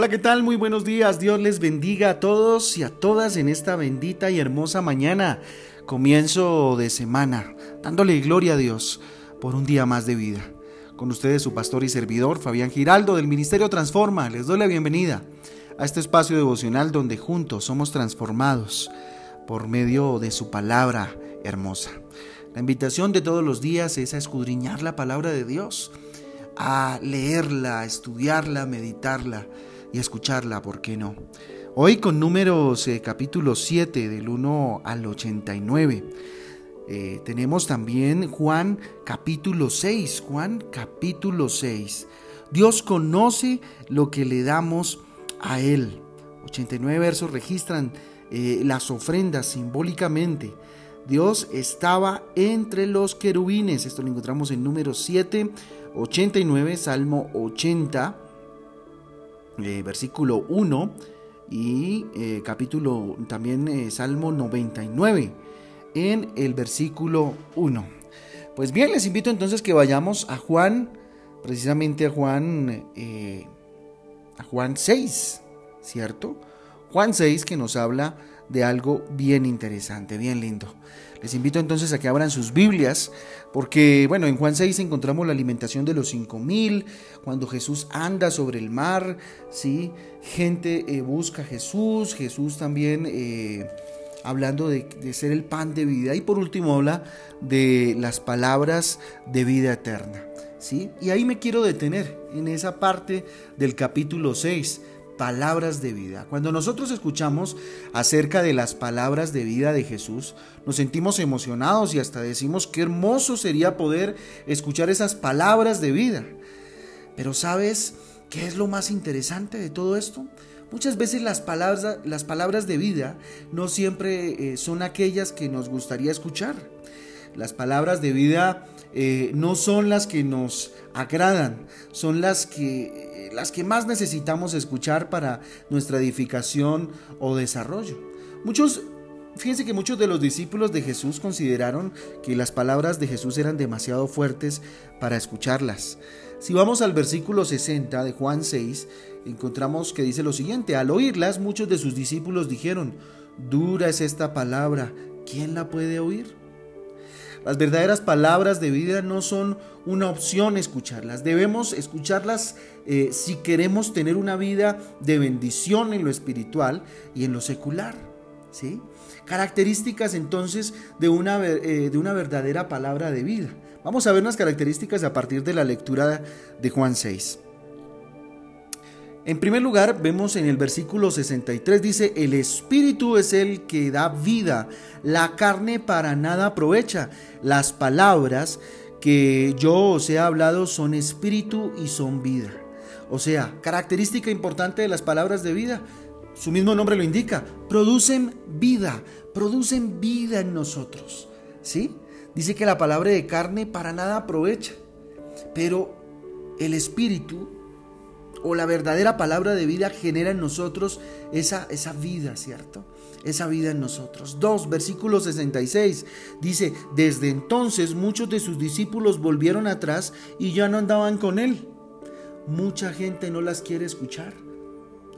Hola, ¿qué tal? Muy buenos días. Dios les bendiga a todos y a todas en esta bendita y hermosa mañana, comienzo de semana, dándole gloria a Dios por un día más de vida. Con ustedes su pastor y servidor, Fabián Giraldo, del Ministerio Transforma. Les doy la bienvenida a este espacio devocional donde juntos somos transformados por medio de su palabra hermosa. La invitación de todos los días es a escudriñar la palabra de Dios, a leerla, a estudiarla, a meditarla y escucharla, ¿por qué no? Hoy con números eh, capítulo 7 del 1 al 89. Eh, tenemos también Juan capítulo 6, Juan capítulo 6. Dios conoce lo que le damos a Él. 89 versos registran eh, las ofrendas simbólicamente. Dios estaba entre los querubines. Esto lo encontramos en número 7, 89, Salmo 80 eh, versículo 1 y eh, capítulo también eh, Salmo 99 en el versículo 1. Pues bien, les invito entonces que vayamos a Juan, precisamente a Juan, a Juan 6, ¿cierto? Juan 6 que nos habla de algo bien interesante, bien lindo. Les invito entonces a que abran sus Biblias, porque bueno, en Juan 6 encontramos la alimentación de los cinco mil, cuando Jesús anda sobre el mar, ¿sí? gente eh, busca a Jesús, Jesús también eh, hablando de, de ser el pan de vida, y por último habla de las palabras de vida eterna. ¿sí? Y ahí me quiero detener, en esa parte del capítulo 6 palabras de vida. Cuando nosotros escuchamos acerca de las palabras de vida de Jesús, nos sentimos emocionados y hasta decimos qué hermoso sería poder escuchar esas palabras de vida. Pero ¿sabes qué es lo más interesante de todo esto? Muchas veces las palabras, las palabras de vida no siempre eh, son aquellas que nos gustaría escuchar. Las palabras de vida eh, no son las que nos agradan, son las que las que más necesitamos escuchar para nuestra edificación o desarrollo. Muchos Fíjense que muchos de los discípulos de Jesús consideraron que las palabras de Jesús eran demasiado fuertes para escucharlas. Si vamos al versículo 60 de Juan 6, encontramos que dice lo siguiente, al oírlas muchos de sus discípulos dijeron, dura es esta palabra, ¿quién la puede oír? Las verdaderas palabras de vida no son una opción escucharlas. Debemos escucharlas eh, si queremos tener una vida de bendición en lo espiritual y en lo secular. ¿sí? Características entonces de una, eh, de una verdadera palabra de vida. Vamos a ver unas características a partir de la lectura de Juan 6. En primer lugar, vemos en el versículo 63, dice, el Espíritu es el que da vida, la carne para nada aprovecha. Las palabras que yo os he hablado son espíritu y son vida. O sea, característica importante de las palabras de vida, su mismo nombre lo indica, producen vida, producen vida en nosotros. ¿Sí? Dice que la palabra de carne para nada aprovecha, pero el espíritu o la verdadera palabra de vida genera en nosotros esa, esa vida, ¿cierto? Esa vida en nosotros. 2, versículo 66 dice, desde entonces muchos de sus discípulos volvieron atrás y ya no andaban con él. Mucha gente no las quiere escuchar.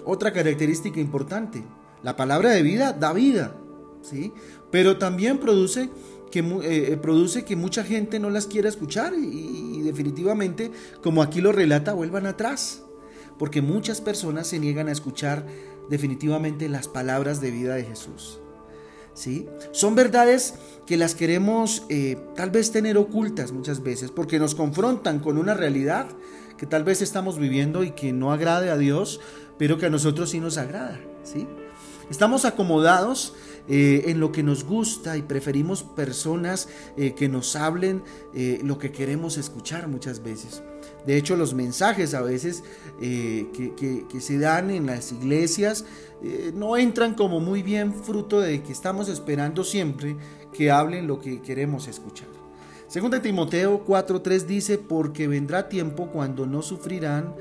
Otra característica importante, la palabra de vida da vida, ¿sí? Pero también produce que, eh, produce que mucha gente no las quiera escuchar y definitivamente, como aquí lo relata, vuelvan atrás porque muchas personas se niegan a escuchar definitivamente las palabras de vida de Jesús. ¿Sí? Son verdades que las queremos eh, tal vez tener ocultas muchas veces porque nos confrontan con una realidad que tal vez estamos viviendo y que no agrade a Dios, pero que a nosotros sí nos agrada. ¿sí? Estamos acomodados eh, en lo que nos gusta y preferimos personas eh, que nos hablen lo que queremos escuchar muchas veces. De hecho, los mensajes a veces eh, que, se dan en las iglesias eh, no entran como muy bien fruto de que estamos esperando siempre que hablen lo que queremos escuchar. Segunda Timoteo 4.3 dice, porque vendrá tiempo cuando no sufrirán,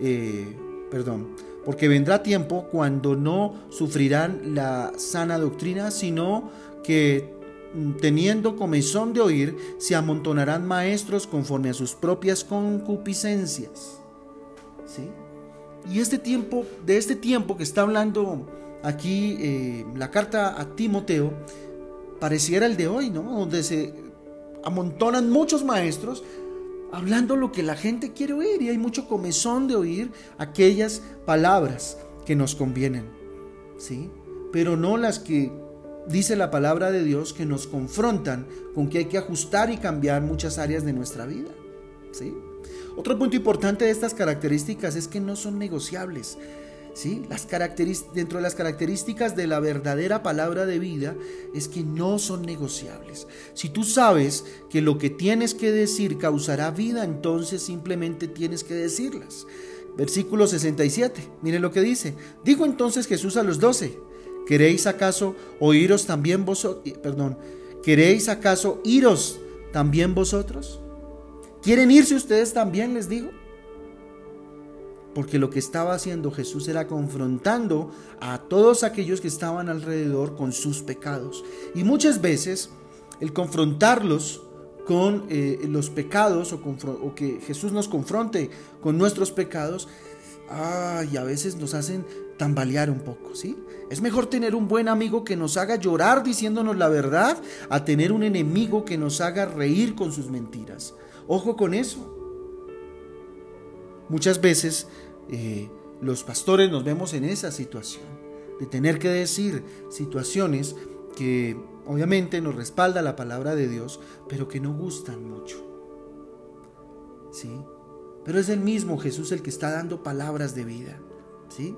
eh, perdón, porque vendrá tiempo cuando no sufrirán la sana doctrina, sino que teniendo comezón de oír, se amontonarán maestros conforme a sus propias concupiscencias. ¿Sí? Y este tiempo, de este tiempo que está hablando aquí eh, la carta a Timoteo, pareciera el de hoy, ¿no? Donde se amontonan muchos maestros hablando lo que la gente quiere oír y hay mucho comezón de oír aquellas palabras que nos convienen, ¿sí? Pero no las que dice la palabra de Dios que nos confrontan con que hay que ajustar y cambiar muchas áreas de nuestra vida, ¿sí? Otro punto importante de estas características es que no son negociables. ¿sí? Las dentro de las características de la verdadera palabra de vida es que no son negociables. Si tú sabes que lo que tienes que decir causará vida, entonces simplemente tienes que decirlas. Versículo 67, mire lo que dice. Dijo entonces Jesús a los doce, ¿queréis acaso oíros también vosotros? Perdón, ¿queréis acaso iros también vosotros? ¿Quieren irse ustedes también? Les digo. Porque lo que estaba haciendo Jesús era confrontando a todos aquellos que estaban alrededor con sus pecados. Y muchas veces el confrontarlos con eh, los pecados o, que Jesús nos confronte con nuestros pecados, ay, a veces nos hacen tambalear un poco, ¿sí? Es mejor tener un buen amigo que nos haga llorar diciéndonos la verdad a tener un enemigo que nos haga reír con sus mentiras. Ojo con eso. Muchas veces eh, los pastores nos vemos en esa situación, de tener que decir situaciones que obviamente nos respalda la palabra de Dios, pero que no gustan mucho. ¿Sí? Pero es el mismo Jesús el que está dando palabras de vida. ¿Sí?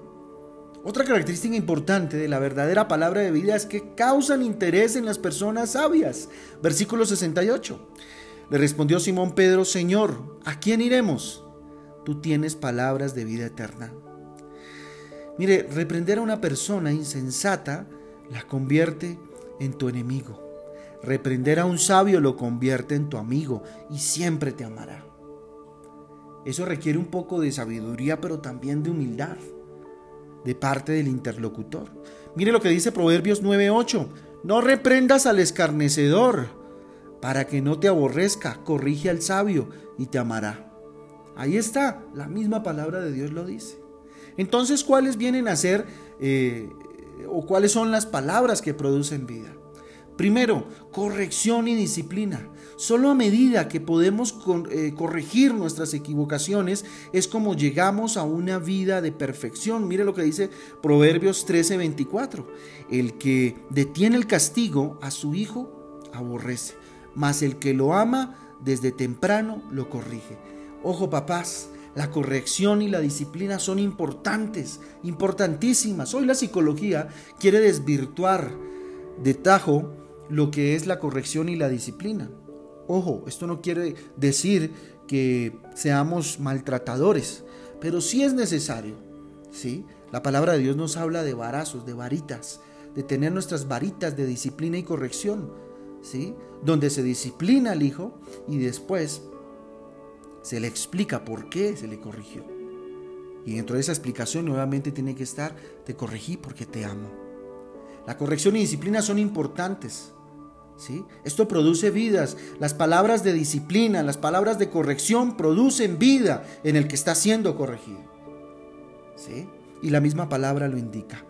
Otra característica importante de la verdadera palabra de vida es que causan interés en las personas sabias. Versículo 68. Le respondió Simón Pedro, Señor, ¿a quién iremos? Tú tienes palabras de vida eterna. Mire, reprender a una persona insensata la convierte en tu enemigo. Reprender a un sabio lo convierte en tu amigo y siempre te amará. Eso requiere un poco de sabiduría, pero también de humildad de parte del interlocutor. Mire lo que dice Proverbios 9:8. No reprendas al escarnecedor para que no te aborrezca, corrige al sabio y te amará. Ahí está, la misma palabra de Dios lo dice. Entonces, ¿cuáles vienen a ser eh, o cuáles son las palabras que producen vida? Primero, corrección y disciplina. Solo a medida que podemos eh, corregir nuestras equivocaciones es como llegamos a una vida de perfección. Mire lo que dice Proverbios 13:24. El que detiene el castigo a su hijo aborrece, mas el que lo ama desde temprano lo corrige. Ojo papás, la corrección y la disciplina son importantes, importantísimas. Hoy la psicología quiere desvirtuar de tajo lo que es la corrección y la disciplina. Ojo, esto no quiere decir que seamos maltratadores, pero sí es necesario. ¿sí? La palabra de Dios nos habla de varazos, de varitas, de tener nuestras varitas de disciplina y corrección. ¿sí? Donde se disciplina al hijo y después se le explica por qué se le corrigió. Y dentro de esa explicación nuevamente tiene que estar, te corregí porque te amo. La corrección y disciplina son importantes. Esto produce vidas. Las palabras de disciplina, las palabras de corrección producen vida en el que está siendo corregido. ¿sí? Y la misma palabra lo indica.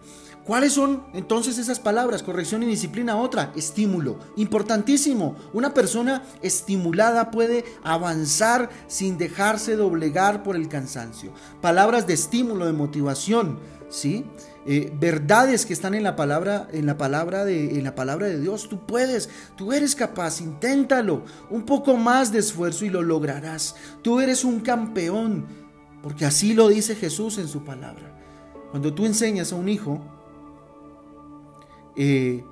¿Cuáles son entonces esas palabras? Corrección y disciplina. Otra, estímulo. Importantísimo. Una persona estimulada puede avanzar sin dejarse doblegar por el cansancio. Palabras de estímulo, de motivación. ¿Sí? Eh, verdades que están en la palabra en la palabra de en la palabra de Dios tú puedes tú eres capaz inténtalo un poco más de esfuerzo y lo lograrás tú eres un campeón porque así lo dice Jesús en su palabra cuando tú enseñas a un hijo eh,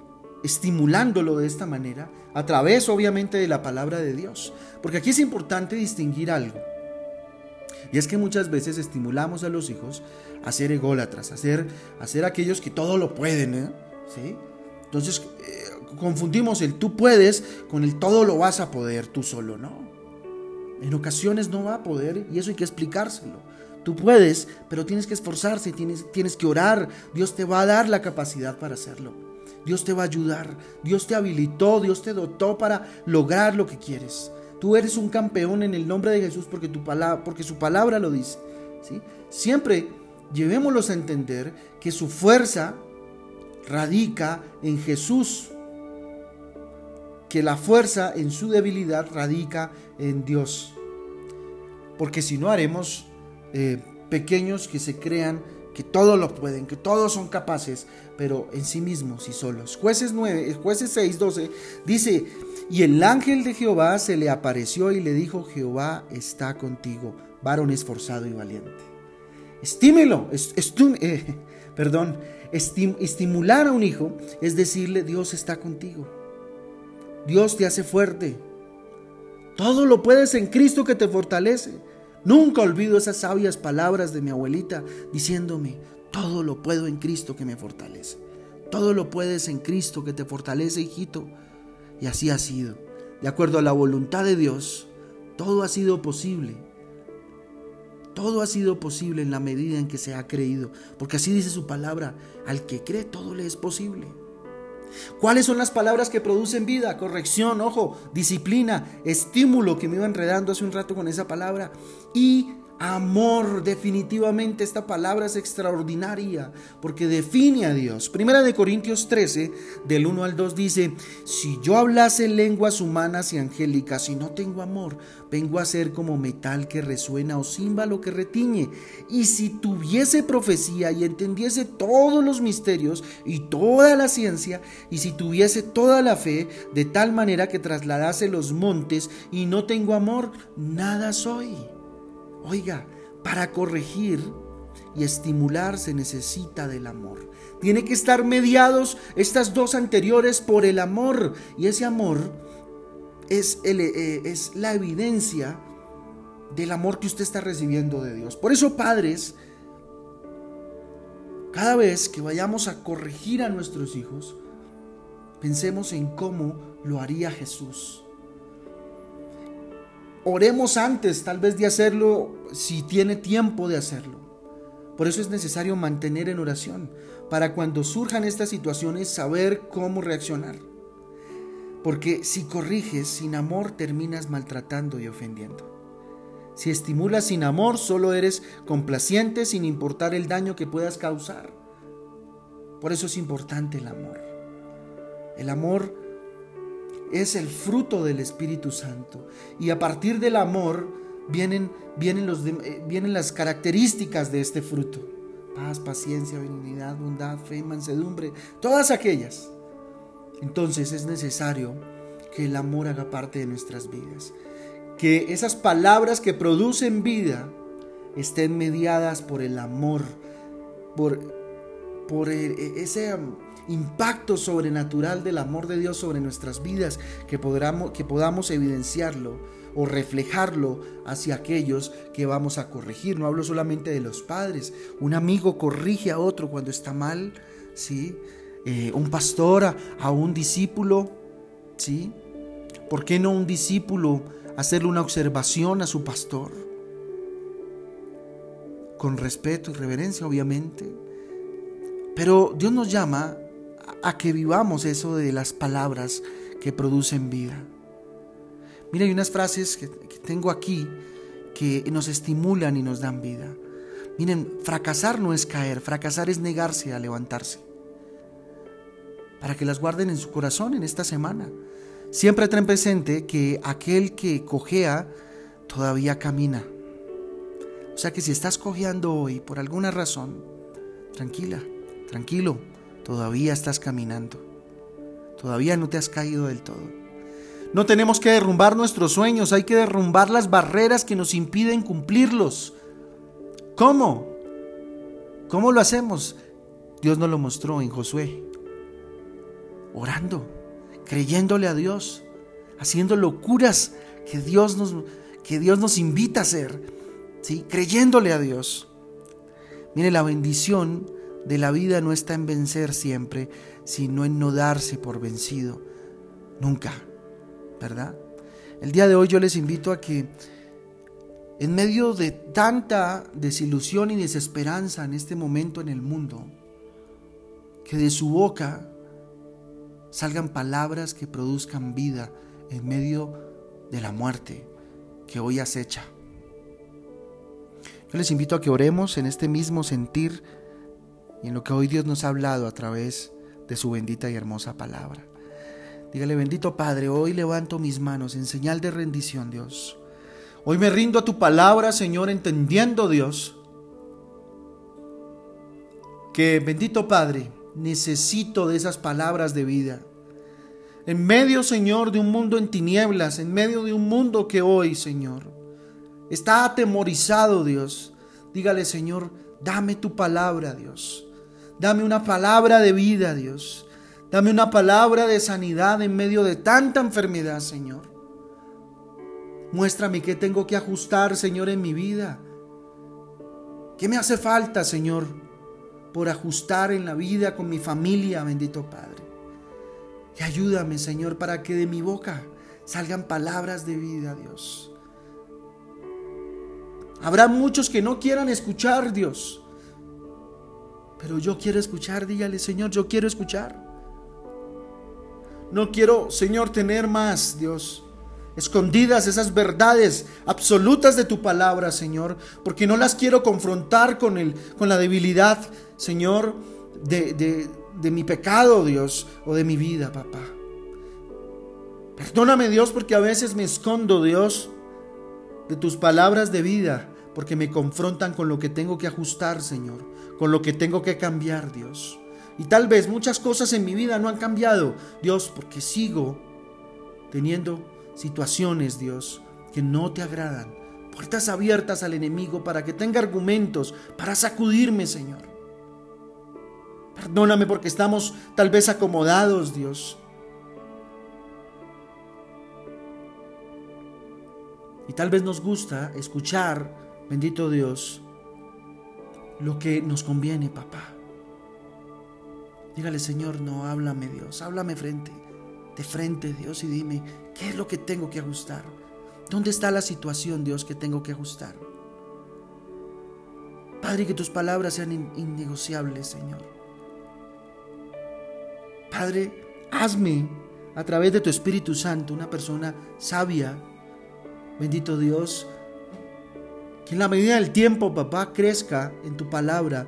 estimulándolo de esta manera, a través obviamente de la palabra de Dios. Porque aquí es importante distinguir algo. Y es que muchas veces estimulamos a los hijos a ser ególatras, a ser, aquellos que todo lo pueden. ¿eh? ¿Sí? Entonces eh, confundimos el tú puedes con el todo lo vas a poder tú solo, ¿no? En ocasiones no va a poder y eso hay que explicárselo. Tú puedes, pero tienes que esforzarse, tienes, tienes que orar. Dios te va a dar la capacidad para hacerlo. Dios te va a ayudar, Dios te habilitó, Dios te dotó para lograr lo que quieres. Tú eres un campeón en el nombre de Jesús porque, tu palabra, porque su palabra lo dice. ¿sí? Siempre llevémoslos a entender que su fuerza radica en Jesús, que la fuerza en su debilidad radica en Dios. Porque si no haremos eh, pequeños que se crean que todo lo pueden, que todos son capaces, pero en sí mismos y solos. Jueces 9, jueces 6, 12 dice, y el ángel de Jehová se le apareció y le dijo, Jehová está contigo, varón esforzado y valiente. Estímelo, eh, perdón, estimular a un hijo es decirle, Dios está contigo. Dios te hace fuerte. Todo lo puedes en Cristo que te fortalece. Nunca olvido esas sabias palabras de mi abuelita diciéndome, todo lo puedo en Cristo que me fortalece. Todo lo puedes en Cristo que te fortalece, hijito. Y así ha sido. De acuerdo a la voluntad de Dios, todo ha sido posible. Todo ha sido posible en la medida en que se ha creído. Porque así dice su palabra, al que cree todo le es posible. ¿Cuáles son las palabras que producen vida? Corrección, ojo, disciplina, estímulo, que me iba enredando hace un rato con esa palabra. Y Amor, definitivamente esta palabra es extraordinaria porque define a Dios. Primera de Corintios 13, del 1 al 2 dice, si yo hablase lenguas humanas y angélicas y no tengo amor, vengo a ser como metal que resuena o címbalo que retiñe. Y si tuviese profecía y entendiese todos los misterios y toda la ciencia, y si tuviese toda la fe, de tal manera que trasladase los montes y no tengo amor, nada soy. Oiga, para corregir y estimular se necesita del amor. Tiene que estar mediados estas dos anteriores por el amor. Y ese amor es, eh, es la evidencia del amor que usted está recibiendo de Dios. Por eso, padres, cada vez que vayamos a corregir a nuestros hijos, pensemos en cómo lo haría Jesús. Oremos antes tal vez de hacerlo si tiene tiempo de hacerlo. Por eso es necesario mantener en oración, para cuando surjan estas situaciones saber cómo reaccionar. Porque si corriges sin amor terminas maltratando y ofendiendo. Si estimulas sin amor solo eres complaciente sin importar el daño que puedas causar. Por eso es importante el amor. El amor es el fruto del Espíritu Santo. Y a partir del amor vienen, vienen, los, eh, vienen las características de este fruto. Paz, paciencia, benignidad, bondad, fe, mansedumbre, todas aquellas. Entonces es necesario que el amor haga parte de nuestras vidas. Que esas palabras que producen vida estén mediadas por el amor, por, por e, ese impacto sobrenatural del amor de Dios sobre nuestras vidas, que, podamos, que podamos evidenciarlo o reflejarlo hacia aquellos que vamos a corregir. No hablo solamente de los padres. Un amigo corrige a otro cuando está mal, ¿sí? Eh, un pastor a, un discípulo, ¿sí? ¿Por qué no un discípulo hacerle una observación a su pastor? Con respeto y reverencia, obviamente. Pero Dios nos llama a que vivamos eso de las palabras que producen vida. Mira, hay unas frases que, tengo aquí que nos estimulan y nos dan vida. Miren, fracasar no es caer, fracasar es negarse a levantarse. Para que las guarden en su corazón en esta semana. Siempre ten presente que aquel que cojea todavía camina. O sea que si estás cojeando hoy por alguna razón, tranquila, tranquilo, todavía estás caminando. Todavía no te has caído del todo. No tenemos que derrumbar nuestros sueños, hay que derrumbar las barreras que nos impiden cumplirlos. ¿Cómo? ¿Cómo lo hacemos? Dios nos lo mostró en Josué. Orando, creyéndole a Dios, haciendo locuras que Dios nos, que Dios nos invita a hacer, ¿sí? creyéndole a Dios. Mire, la bendición de la vida no está en vencer siempre, sino en no darse por vencido. Nunca, ¿verdad? El día de hoy yo les invito a que en medio de tanta desilusión y desesperanza en este momento en el mundo, que de su boca salgan palabras que produzcan vida en medio de la muerte que hoy acecha. Yo les invito a que oremos en este mismo sentir y en lo que hoy Dios nos ha hablado a través de su bendita y hermosa palabra. Dígale, bendito Padre, hoy levanto mis manos en señal de rendición, Dios. Hoy me rindo a tu palabra, Señor, entendiendo, Dios, que, bendito Padre, necesito de esas palabras de vida. En medio, Señor, de un mundo en tinieblas, en medio de un mundo que hoy, Señor, está atemorizado, Dios. Dígale, Señor, dame tu palabra, Dios. Dame una palabra de vida, Dios. Dame una palabra de sanidad en medio de tanta enfermedad, Señor. Muéstrame qué tengo que ajustar, Señor, en mi vida. ¿Qué me hace falta, Señor, por ajustar en la vida con mi familia, bendito Padre? Y ayúdame, Señor, para que de mi boca salgan palabras de vida, Dios. Habrá muchos que no quieran escuchar, Dios. Pero yo quiero escuchar, dígale, Señor, yo quiero escuchar. No quiero, Señor, tener más, Dios, escondidas esas verdades absolutas de tu palabra, Señor, porque no las quiero confrontar con, el, con la debilidad, Señor, de, de, de mi pecado, Dios, o de mi vida, papá. Perdóname, Dios, porque a veces me escondo, Dios, de tus palabras de vida, porque me confrontan con lo que tengo que ajustar, Señor, con lo que tengo que cambiar, Dios. Y tal vez muchas cosas en mi vida no han cambiado, Dios, porque sigo teniendo situaciones, Dios, que no te agradan. Puertas abiertas al enemigo para que tenga argumentos para sacudirme, Señor. Perdóname porque estamos tal vez acomodados, Dios. Y tal vez nos gusta escuchar, bendito Dios, lo que nos conviene, papá. Dígale, Señor, no, háblame Dios, háblame frente, de frente Dios y dime, ¿qué es lo que tengo que ajustar? ¿Dónde está la situación, Dios, que tengo que ajustar? Padre, que tus palabras sean innegociables, Señor. Padre, hazme a través de tu Espíritu Santo una persona sabia, bendito Dios, que en la medida del tiempo, papá, crezca en tu palabra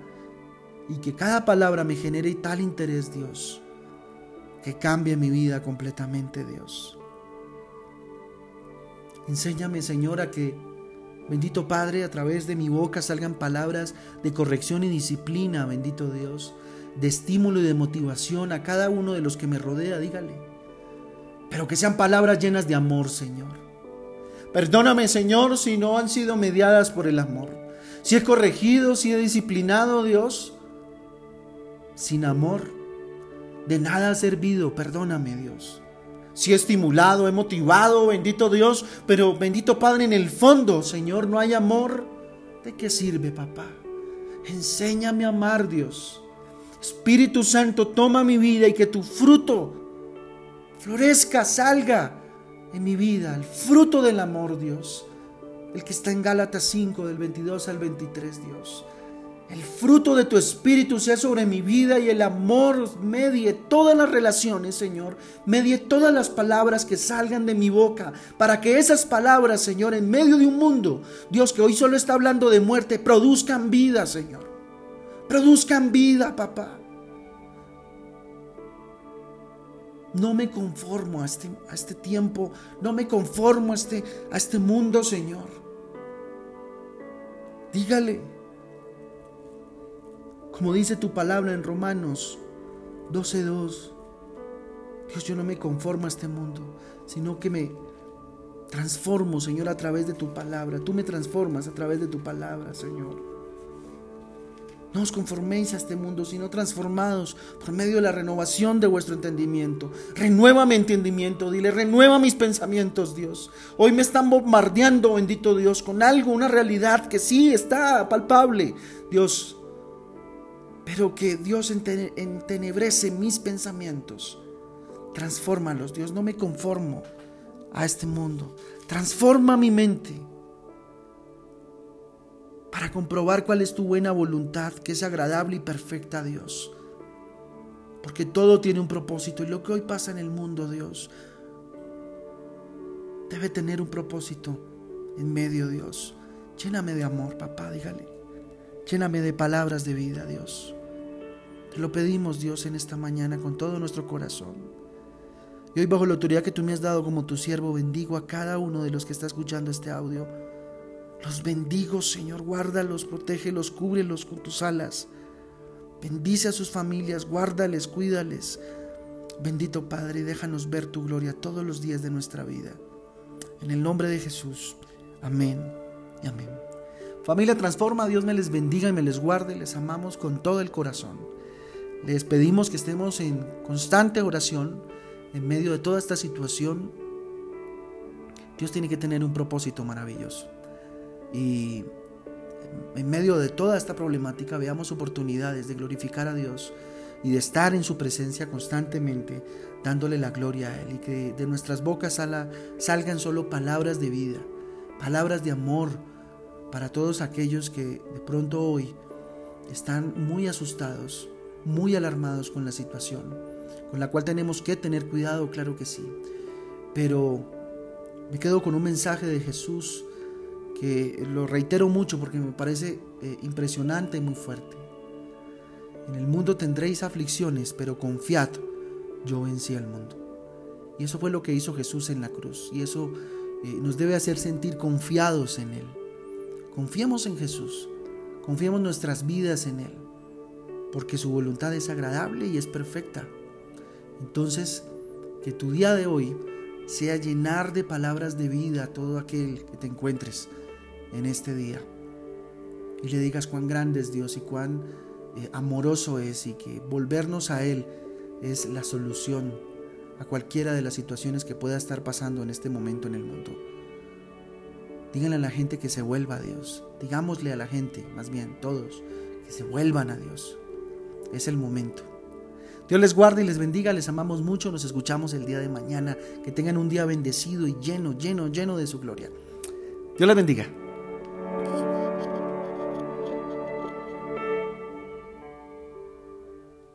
y que cada palabra me genere tal interés, Dios, que cambie mi vida completamente, Dios. Enséñame, Señor, a que, bendito Padre, a través de mi boca salgan palabras de corrección y disciplina, bendito Dios, de estímulo y de motivación a cada uno de los que me rodea, dígale. Pero que sean palabras llenas de amor, Señor. Perdóname, Señor, si no han sido mediadas por el amor. Si he corregido, si he disciplinado, Dios, sin amor, de nada ha servido, perdóname Dios. Si he estimulado, he motivado, bendito Dios, pero bendito Padre, en el fondo, Señor, no hay amor, ¿de qué sirve, papá? Enséñame a amar, Dios. Espíritu Santo, toma mi vida y que tu fruto florezca, salga en mi vida, el fruto del amor, Dios. El que está en Gálatas 5, del 22 al 23, Dios. El fruto de tu espíritu sea sobre mi vida y el amor medie todas las relaciones, Señor. Medie todas las palabras que salgan de mi boca. Para que esas palabras, Señor, en medio de un mundo, Dios que hoy solo está hablando de muerte, produzcan vida, Señor. Produzcan vida, papá. No me conformo a este, a este tiempo. No me conformo a este, a este mundo, Señor. Dígale. Como dice tu palabra en Romanos 12.2, Dios, yo no me conformo a este mundo, sino que me transformo, Señor, a través de tu palabra. Tú me transformas a través de tu palabra, Señor. No os conforméis a este mundo, sino transformados por medio de la renovación de vuestro entendimiento. Renueva mi entendimiento, dile, renueva mis pensamientos, Dios. Hoy me están bombardeando, bendito Dios, con algo, una realidad que sí está palpable. Dios, pero que Dios entenebrece mis pensamientos. Transfórmalos, Dios, no me conformo a este mundo. Transforma mi mente para comprobar cuál es tu buena voluntad, que es agradable y perfecta, Dios. Porque todo tiene un propósito y lo que hoy pasa en el mundo, Dios, debe tener un propósito en medio, Dios. Lléname de amor, papá, dígale. Lléname de palabras de vida, Dios. Te lo pedimos, Dios, en esta mañana con todo nuestro corazón. Y hoy bajo la autoridad que tú me has dado como tu siervo, bendigo a cada uno de los que está escuchando este audio. Los bendigo, Señor, guárdalos, protégelos, cúbrelos con tus alas. Bendice a sus familias, guárdales, cuídales. Bendito Padre, déjanos ver tu gloria todos los días de nuestra vida. En el nombre de Jesús. Amén y amén. Familia Transforma, Dios me les bendiga y me les guarde. Les amamos con todo el corazón. Les pedimos que estemos en constante oración en medio de toda esta situación. Dios tiene que tener un propósito maravilloso. Y en medio de toda esta problemática veamos oportunidades de glorificar a Dios y de estar en su presencia constantemente, dándole la gloria a Él y que de nuestras bocas salgan solo palabras de vida, palabras de amor para todos aquellos que de pronto hoy están muy asustados, muy alarmados con la situación, con la cual tenemos que tener cuidado, claro que sí. Pero me quedo con un mensaje de Jesús que lo reitero mucho porque me parece eh, impresionante y muy fuerte. En el mundo tendréis aflicciones, pero confiad, yo vencí al mundo. Y eso fue lo que hizo Jesús en la cruz. Y eso eh, nos debe hacer sentir confiados en Él. Confiemos en Jesús. Confiemos nuestras vidas en Él porque su voluntad es agradable y es perfecta. Entonces, que tu día de hoy sea llenar de palabras de vida a todo aquel que te encuentres en este día. Y le digas cuán grande es Dios y cuán eh, amoroso es y que volvernos a Él es la solución a cualquiera de las situaciones que pueda estar pasando en este momento en el mundo. Díganle a la gente que se vuelva a Dios. Digámosle a la gente, más bien todos, que se vuelvan a Dios es el momento. Dios les guarde y les bendiga, les amamos mucho, nos escuchamos el día de mañana, que tengan un día bendecido y lleno, lleno, lleno de su gloria. Dios les bendiga.